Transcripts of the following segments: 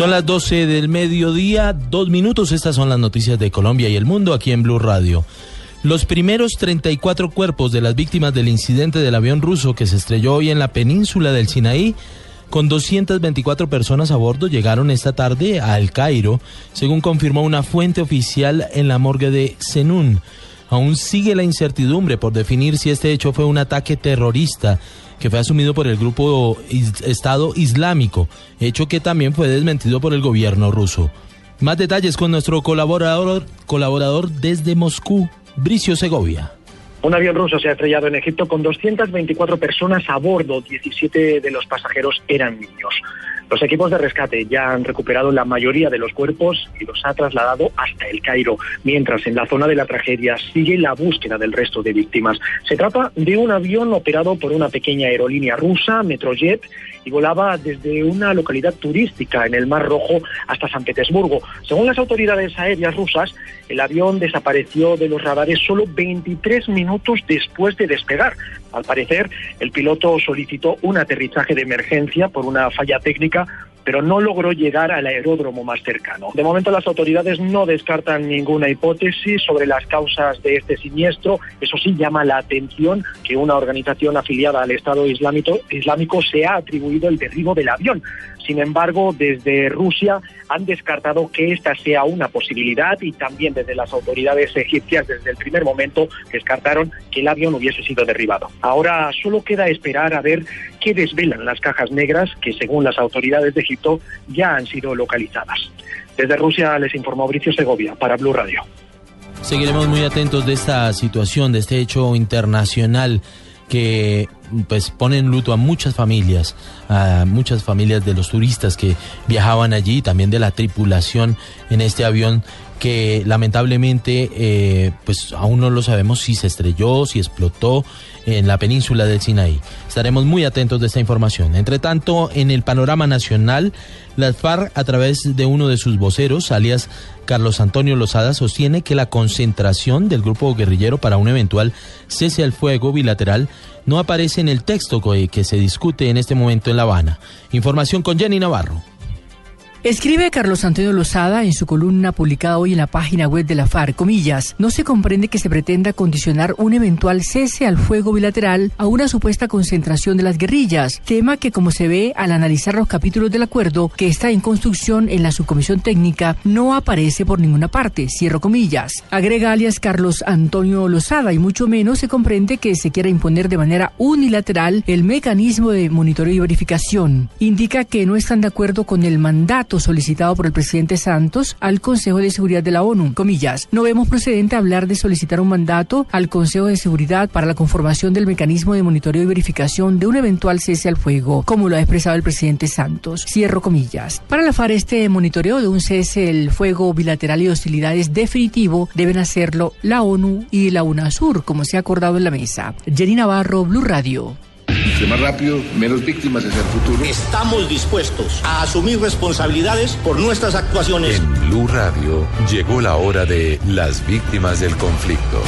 Son las 12 del mediodía, dos minutos. Estas son las noticias de Colombia y el mundo aquí en Blue Radio. Los primeros 34 cuerpos de las víctimas del incidente del avión ruso que se estrelló hoy en la península del Sinaí con 224 personas a bordo llegaron esta tarde a El Cairo, según confirmó una fuente oficial en la morgue de Zenún. Aún sigue la incertidumbre por definir si este hecho fue un ataque terrorista que fue asumido por el grupo Estado Islámico, hecho que también fue desmentido por el gobierno ruso. Más detalles con nuestro colaborador, colaborador desde Moscú, Bricio Segovia. Un avión ruso se ha estrellado en Egipto con 224 personas a bordo, 17 de los pasajeros eran niños. Los equipos de rescate ya han recuperado la mayoría de los cuerpos y los ha trasladado hasta el Cairo, mientras en la zona de la tragedia sigue la búsqueda del resto de víctimas. Se trata de un avión operado por una pequeña aerolínea rusa, Metrojet, y volaba desde una localidad turística en el Mar Rojo hasta San Petersburgo. Según las autoridades aéreas rusas, el avión desapareció de los radares solo 23 minutos después de despegar. Al parecer, el piloto solicitó un aterrizaje de emergencia por una falla técnica pero no logró llegar al aeródromo más cercano. De momento las autoridades no descartan ninguna hipótesis sobre las causas de este siniestro. Eso sí llama la atención que una organización afiliada al Estado Islámico, islámico se ha atribuido el derribo del avión. Sin embargo, desde Rusia han descartado que esta sea una posibilidad y también desde las autoridades egipcias desde el primer momento descartaron que el avión hubiese sido derribado. Ahora solo queda esperar a ver qué desvelan las cajas negras que según las autoridades de Egipto ya han sido localizadas. Desde Rusia les informó Mauricio Segovia para Blue Radio. Seguiremos muy atentos de esta situación, de este hecho internacional que pues pone en luto a muchas familias, a muchas familias de los turistas que viajaban allí, también de la tripulación en este avión que lamentablemente eh, pues aún no lo sabemos si se estrelló, si explotó en la península del Sinaí. Estaremos muy atentos de esta información. Entre tanto, en el panorama nacional, las FARC, a través de uno de sus voceros, alias Carlos Antonio Lozada, sostiene que la concentración del grupo guerrillero para un eventual cese al fuego bilateral no aparece en el texto que se discute en este momento en La Habana. Información con Jenny Navarro. Escribe Carlos Antonio Lozada en su columna publicada hoy en la página web de la FARC, comillas, no se comprende que se pretenda condicionar un eventual cese al fuego bilateral a una supuesta concentración de las guerrillas, tema que como se ve al analizar los capítulos del acuerdo que está en construcción en la subcomisión técnica, no aparece por ninguna parte, cierro comillas. Agrega alias Carlos Antonio Lozada y mucho menos se comprende que se quiera imponer de manera unilateral el mecanismo de monitoreo y verificación. Indica que no están de acuerdo con el mandato solicitado por el presidente Santos al Consejo de Seguridad de la ONU. Comillas, no vemos procedente hablar de solicitar un mandato al Consejo de Seguridad para la conformación del mecanismo de monitoreo y verificación de un eventual cese al fuego, como lo ha expresado el presidente Santos. Cierro comillas. Para la FARC, este monitoreo de un cese al fuego bilateral y hostilidades definitivo deben hacerlo la ONU y la UNASUR, como se ha acordado en la mesa. Jenny Navarro, Blue Radio. Entre más rápido, menos víctimas hacia el futuro. Estamos dispuestos a asumir responsabilidades por nuestras actuaciones. En Blue Radio llegó la hora de las víctimas del conflicto.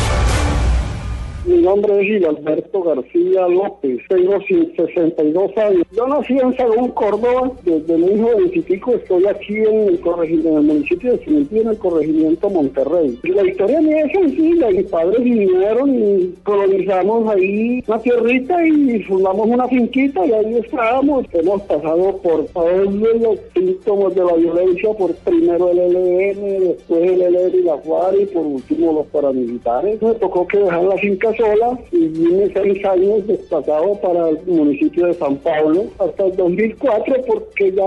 Mi nombre es Gilberto García López, tengo 62 años. Yo nací en Sagún, Córdoba, desde muy jovencitico estoy aquí en el, en el municipio de Cementín, en el corregimiento Monterrey. La historia mía es sencilla, mis padres vinieron y colonizamos ahí una tierrita y fundamos una finquita y ahí estábamos. Hemos pasado por todos los síntomas de la violencia, por primero el LN, después el LN y la FUAR y por último los paramilitares. Me tocó que dejar la finca sola y vine seis años desplazado para el municipio de San Pablo hasta el 2004 porque ya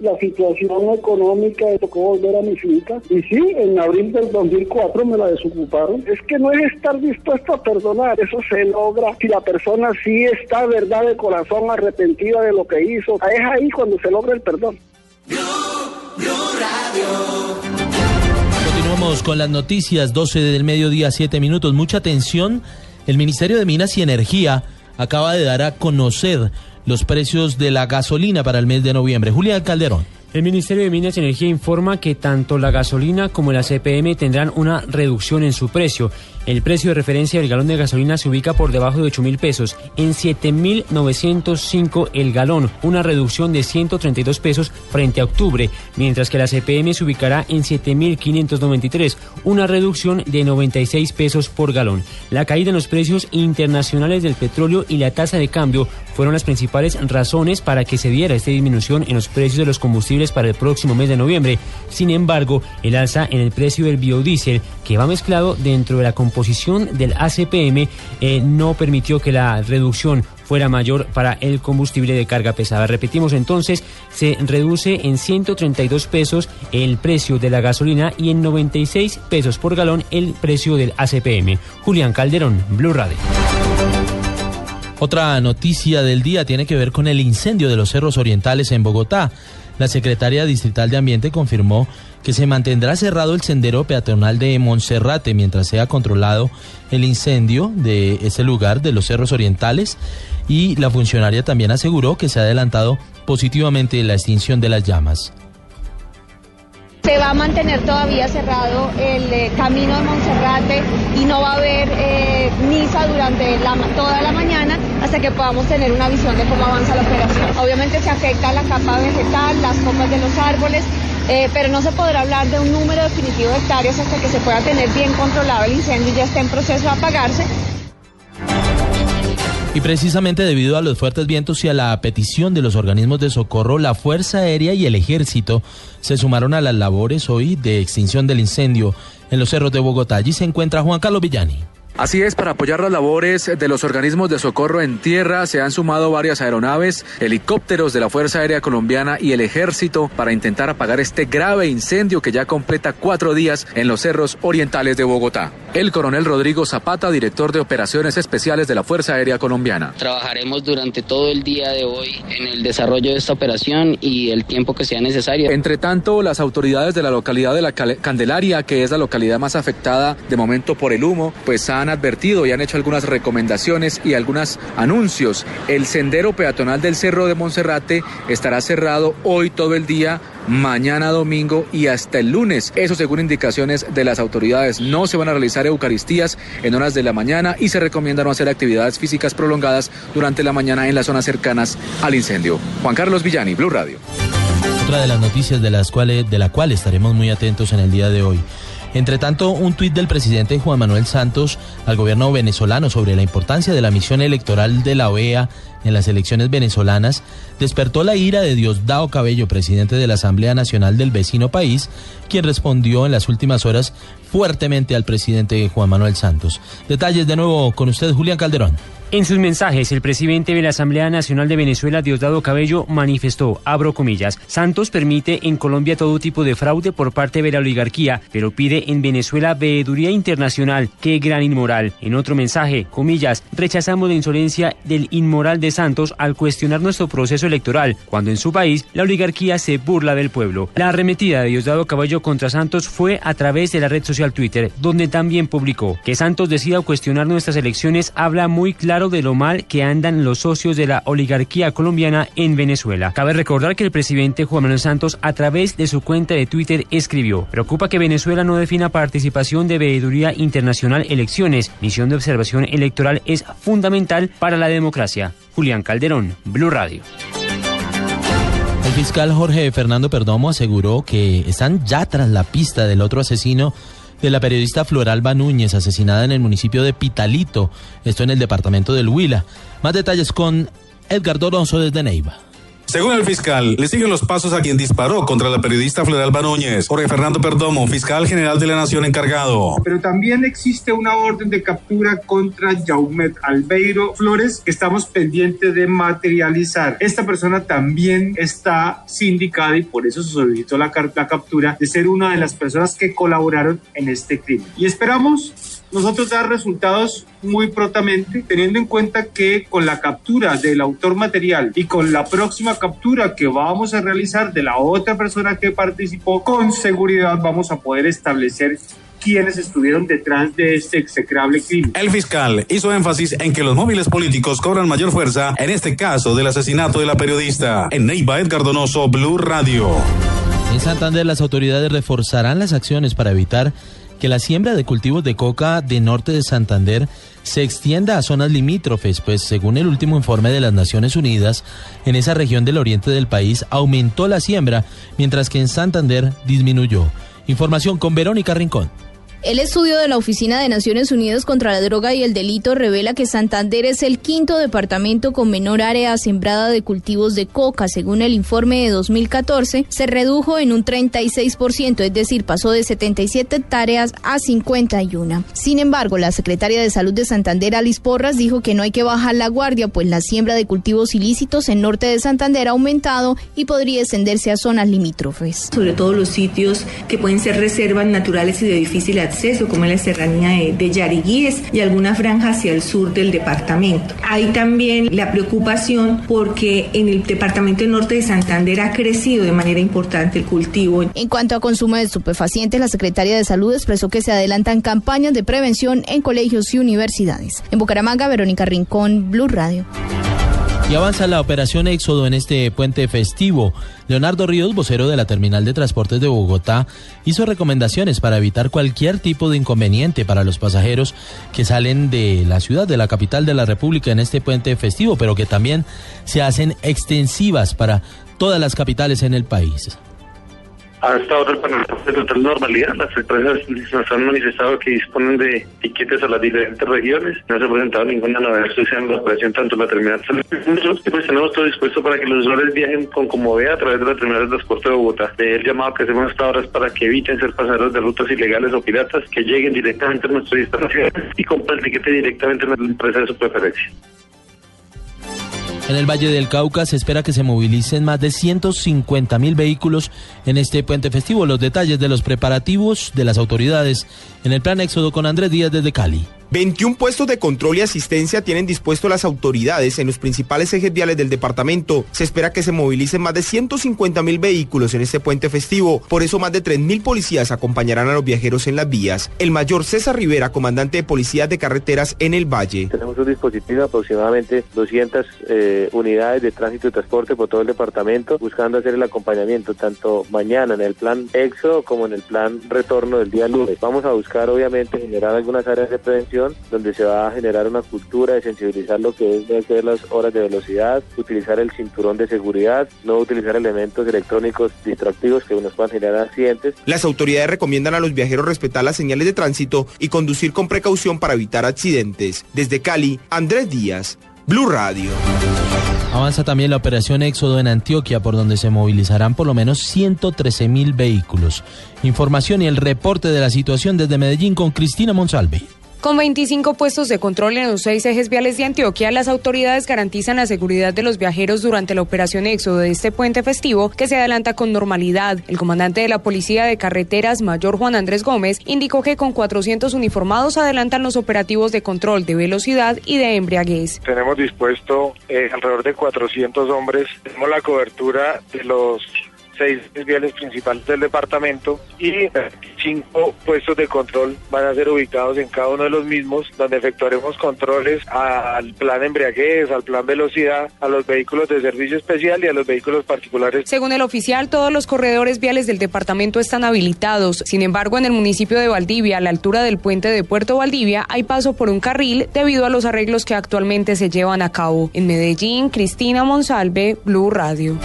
la situación económica me tocó volver a mi finca. Y sí, en abril del 2004 me la desocuparon. Es que no es estar dispuesto a perdonar, eso se logra si la persona sí está verdad de corazón arrepentida de lo que hizo. Es ahí cuando se logra el perdón. Con las noticias, 12 del mediodía, 7 minutos. Mucha atención. El Ministerio de Minas y Energía acaba de dar a conocer los precios de la gasolina para el mes de noviembre. Julián Calderón. El Ministerio de Minas y Energía informa que tanto la gasolina como la CPM tendrán una reducción en su precio. El precio de referencia del galón de gasolina se ubica por debajo de 8 mil pesos, en 7.905 el galón, una reducción de 132 pesos frente a octubre, mientras que la CPM se ubicará en 7.593, una reducción de 96 pesos por galón. La caída en los precios internacionales del petróleo y la tasa de cambio fueron las principales razones para que se diera esta disminución en los precios de los combustibles para el próximo mes de noviembre. Sin embargo, el alza en el precio del biodiesel, que va mezclado dentro de la composición posición del ACPM eh, no permitió que la reducción fuera mayor para el combustible de carga pesada. Repetimos entonces, se reduce en 132 pesos el precio de la gasolina y en 96 pesos por galón el precio del ACPM. Julián Calderón, Blue Radio. Otra noticia del día tiene que ver con el incendio de los cerros orientales en Bogotá. La secretaria distrital de Ambiente confirmó que se mantendrá cerrado el sendero peatonal de Monserrate mientras sea controlado el incendio de ese lugar de los cerros orientales y la funcionaria también aseguró que se ha adelantado positivamente la extinción de las llamas. Se va a mantener todavía cerrado el eh, camino de Monserrate y no va a haber eh, misa durante toda la mañana hasta que podamos tener una visión de cómo avanza la operación. Obviamente se afecta la capa vegetal, las copas de los árboles, eh, pero no se podrá hablar de un número definitivo de hectáreas hasta que se pueda tener bien controlado el incendio y ya esté en proceso de apagarse. Y precisamente debido a los fuertes vientos y a la petición de los organismos de socorro, la Fuerza Aérea y el Ejército se sumaron a las labores hoy de extinción del incendio en los cerros de Bogotá. Allí se encuentra Juan Carlos Villani. Así es, para apoyar las labores de los organismos de socorro en tierra se han sumado varias aeronaves, helicópteros de la Fuerza Aérea Colombiana y el Ejército para intentar apagar este grave incendio que ya completa cuatro días en los cerros orientales de Bogotá. El coronel Rodrigo Zapata, director de Operaciones Especiales de la Fuerza Aérea Colombiana. Trabajaremos durante todo el día de hoy en el desarrollo de esta operación y el tiempo que sea necesario. Entre tanto, las autoridades de la localidad de la Candelaria, que es la localidad más afectada de momento por el humo, pues han advertido y han hecho algunas recomendaciones y algunos anuncios. El sendero peatonal del Cerro de Monserrate estará cerrado hoy todo el día mañana domingo y hasta el lunes. Eso según indicaciones de las autoridades. No se van a realizar eucaristías en horas de la mañana y se recomienda no hacer actividades físicas prolongadas durante la mañana en las zonas cercanas al incendio. Juan Carlos Villani, Blue Radio. Otra de las noticias de las cuales de la cual estaremos muy atentos en el día de hoy. Entre tanto, un tuit del presidente Juan Manuel Santos al gobierno venezolano sobre la importancia de la misión electoral de la OEA en las elecciones venezolanas despertó la ira de Diosdado Cabello, presidente de la Asamblea Nacional del vecino país, quien respondió en las últimas horas fuertemente al presidente Juan Manuel Santos. Detalles de nuevo con usted, Julián Calderón. En sus mensajes, el presidente de la Asamblea Nacional de Venezuela, Diosdado Cabello, manifestó, abro comillas, Santos permite en Colombia todo tipo de fraude por parte de la oligarquía, pero pide en Venezuela veeduría internacional. ¡Qué gran inmoral! En otro mensaje, comillas, rechazamos la insolencia del inmoral de Santos al cuestionar nuestro proceso electoral, cuando en su país la oligarquía se burla del pueblo. La arremetida de Diosdado Cabello contra Santos fue a través de la red social Twitter, donde también publicó que Santos decida cuestionar nuestras elecciones habla muy claro de lo mal que andan los socios de la oligarquía colombiana en Venezuela. Cabe recordar que el presidente Juan Manuel Santos a través de su cuenta de Twitter escribió, preocupa que Venezuela no defina participación de veeduría internacional elecciones, misión de observación electoral es fundamental para la democracia. Julián Calderón, Blue Radio. El fiscal Jorge Fernando Perdomo aseguró que están ya tras la pista del otro asesino de la periodista Floralba Núñez, asesinada en el municipio de Pitalito, esto en el departamento del Huila. Más detalles con Edgar Doronzo desde Neiva. Según el fiscal, le siguen los pasos a quien disparó contra la periodista Floralba Núñez, Jorge Fernando Perdomo, fiscal general de la Nación encargado. Pero también existe una orden de captura contra Jaumet Albeiro Flores que estamos pendientes de materializar. Esta persona también está sindicada y por eso se solicitó la, la captura de ser una de las personas que colaboraron en este crimen. Y esperamos nosotros dar resultados muy prontamente, teniendo en cuenta que con la captura del autor material y con la próxima captura que vamos a realizar de la otra persona que participó, con seguridad vamos a poder establecer quiénes estuvieron detrás de este execrable crimen. El fiscal hizo énfasis en que los móviles políticos cobran mayor fuerza en este caso del asesinato de la periodista. En Neiva Edgar Donoso, Blue Radio. En Santander las autoridades reforzarán las acciones para evitar que la siembra de cultivos de coca de norte de Santander se extienda a zonas limítrofes, pues según el último informe de las Naciones Unidas, en esa región del oriente del país aumentó la siembra, mientras que en Santander disminuyó. Información con Verónica Rincón. El estudio de la Oficina de Naciones Unidas contra la Droga y el Delito revela que Santander es el quinto departamento con menor área sembrada de cultivos de coca. Según el informe de 2014, se redujo en un 36%, es decir, pasó de 77 hectáreas a 51. Sin embargo, la secretaria de Salud de Santander, Alice Porras, dijo que no hay que bajar la guardia, pues la siembra de cultivos ilícitos en norte de Santander ha aumentado y podría extenderse a zonas limítrofes. Sobre todo los sitios que pueden ser reservas naturales y de difícil acceso como la serranía de, de Yariguíes y alguna franja hacia el sur del departamento. Hay también la preocupación porque en el departamento norte de Santander ha crecido de manera importante el cultivo. En cuanto a consumo de estupefacientes, la Secretaría de Salud expresó que se adelantan campañas de prevención en colegios y universidades. En Bucaramanga, Verónica Rincón, Blue Radio. Y avanza la operación Éxodo en este puente festivo. Leonardo Ríos, vocero de la Terminal de Transportes de Bogotá, hizo recomendaciones para evitar cualquier tipo de inconveniente para los pasajeros que salen de la ciudad, de la capital de la República en este puente festivo, pero que también se hacen extensivas para todas las capitales en el país ha estado de total normalidad. Las empresas nos han manifestado que disponen de tiquetes a las diferentes regiones. No se ha presentado ninguna novedad social en la operación, tanto en la terminal. Nosotros pues, tenemos todo dispuesto para que los usuarios viajen con comodidad a través de la terminal de transporte de Bogotá. El llamado que hacemos hasta ahora es para que eviten ser pasajeros de rutas ilegales o piratas, que lleguen directamente a nuestra instalación y compren el tiquete directamente en la empresa de su preferencia. En el Valle del Cauca se espera que se movilicen más de 150 mil vehículos en este puente festivo. Los detalles de los preparativos de las autoridades en el plan Éxodo con Andrés Díaz desde Cali. 21 puestos de control y asistencia tienen dispuesto las autoridades en los principales ejes viales del departamento. Se espera que se movilicen más de 150 mil vehículos en este puente festivo. Por eso más de 3 mil policías acompañarán a los viajeros en las vías. El mayor César Rivera, comandante de policías de carreteras en el Valle. Tenemos un dispositivo de aproximadamente 200 eh, unidades de tránsito y transporte por todo el departamento, buscando hacer el acompañamiento tanto mañana en el plan EXO como en el plan retorno del día lunes. Vamos a buscar obviamente generar algunas áreas de prevención donde se va a generar una cultura de sensibilizar lo que es de las horas de velocidad, utilizar el cinturón de seguridad, no utilizar elementos electrónicos distractivos que nos puedan generar accidentes. Las autoridades recomiendan a los viajeros respetar las señales de tránsito y conducir con precaución para evitar accidentes. Desde Cali, Andrés Díaz, Blue Radio. Avanza también la operación Éxodo en Antioquia, por donde se movilizarán por lo menos 113 mil vehículos. Información y el reporte de la situación desde Medellín con Cristina Monsalve. Con 25 puestos de control en los seis ejes viales de Antioquia, las autoridades garantizan la seguridad de los viajeros durante la operación éxodo de este puente festivo que se adelanta con normalidad. El comandante de la Policía de Carreteras, Mayor Juan Andrés Gómez, indicó que con 400 uniformados adelantan los operativos de control de velocidad y de embriaguez. Tenemos dispuesto eh, alrededor de 400 hombres. Tenemos la cobertura de los seis viales principales del departamento y cinco puestos de control van a ser ubicados en cada uno de los mismos, donde efectuaremos controles al plan embriaguez, al plan velocidad, a los vehículos de servicio especial y a los vehículos particulares. Según el oficial, todos los corredores viales del departamento están habilitados. Sin embargo, en el municipio de Valdivia, a la altura del puente de Puerto Valdivia, hay paso por un carril debido a los arreglos que actualmente se llevan a cabo. En Medellín, Cristina Monsalve, Blue Radio.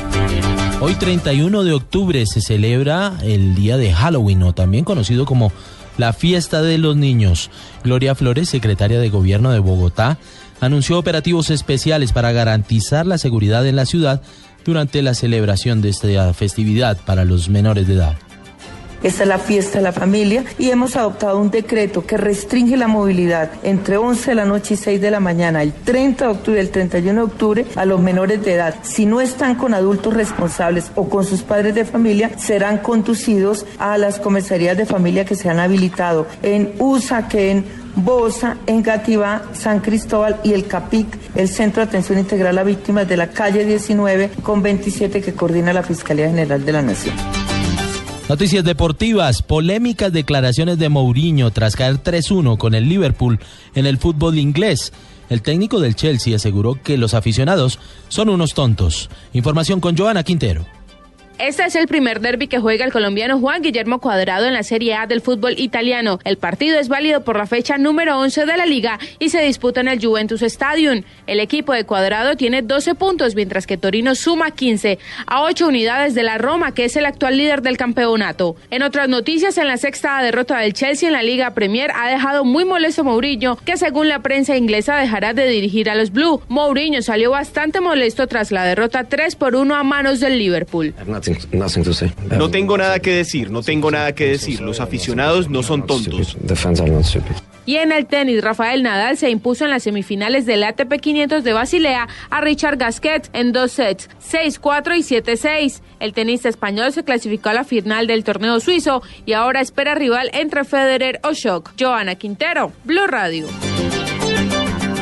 Hoy 31 de octubre se celebra el día de Halloween o también conocido como la fiesta de los niños. Gloria Flores, secretaria de Gobierno de Bogotá, anunció operativos especiales para garantizar la seguridad en la ciudad durante la celebración de esta festividad para los menores de edad. Esta es la fiesta de la familia y hemos adoptado un decreto que restringe la movilidad entre 11 de la noche y 6 de la mañana, el 30 de octubre y el 31 de octubre, a los menores de edad. Si no están con adultos responsables o con sus padres de familia, serán conducidos a las comisarías de familia que se han habilitado en Usaquén, Bosa, Engativá, San Cristóbal y el CAPIC, el Centro de Atención Integral a Víctimas de la calle 19 con 27 que coordina la Fiscalía General de la Nación. Noticias deportivas, polémicas declaraciones de Mourinho tras caer 3-1 con el Liverpool en el fútbol inglés. El técnico del Chelsea aseguró que los aficionados son unos tontos. Información con Joana Quintero. Este es el primer derby que juega el colombiano Juan Guillermo Cuadrado en la Serie A del fútbol italiano. El partido es válido por la fecha número 11 de la liga y se disputa en el Juventus Stadium. El equipo de Cuadrado tiene 12 puntos, mientras que Torino suma 15 a 8 unidades de la Roma, que es el actual líder del campeonato. En otras noticias, en la sexta derrota del Chelsea en la Liga Premier ha dejado muy molesto Mourinho, que según la prensa inglesa dejará de dirigir a los Blue. Mourinho salió bastante molesto tras la derrota 3 por 1 a manos del Liverpool. No tengo nada que decir, no tengo nada que decir. Los aficionados no son tontos. Y en el tenis, Rafael Nadal se impuso en las semifinales del ATP 500 de Basilea a Richard Gasquet en dos sets, 6-4 y 7-6. El tenista español se clasificó a la final del torneo suizo y ahora espera rival entre Federer o Shock. Joana Quintero, Blue Radio.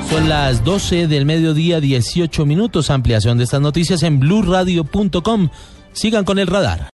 Son las 12 del mediodía, 18 minutos. Ampliación de estas noticias en blurradio.com. Sigan con el radar.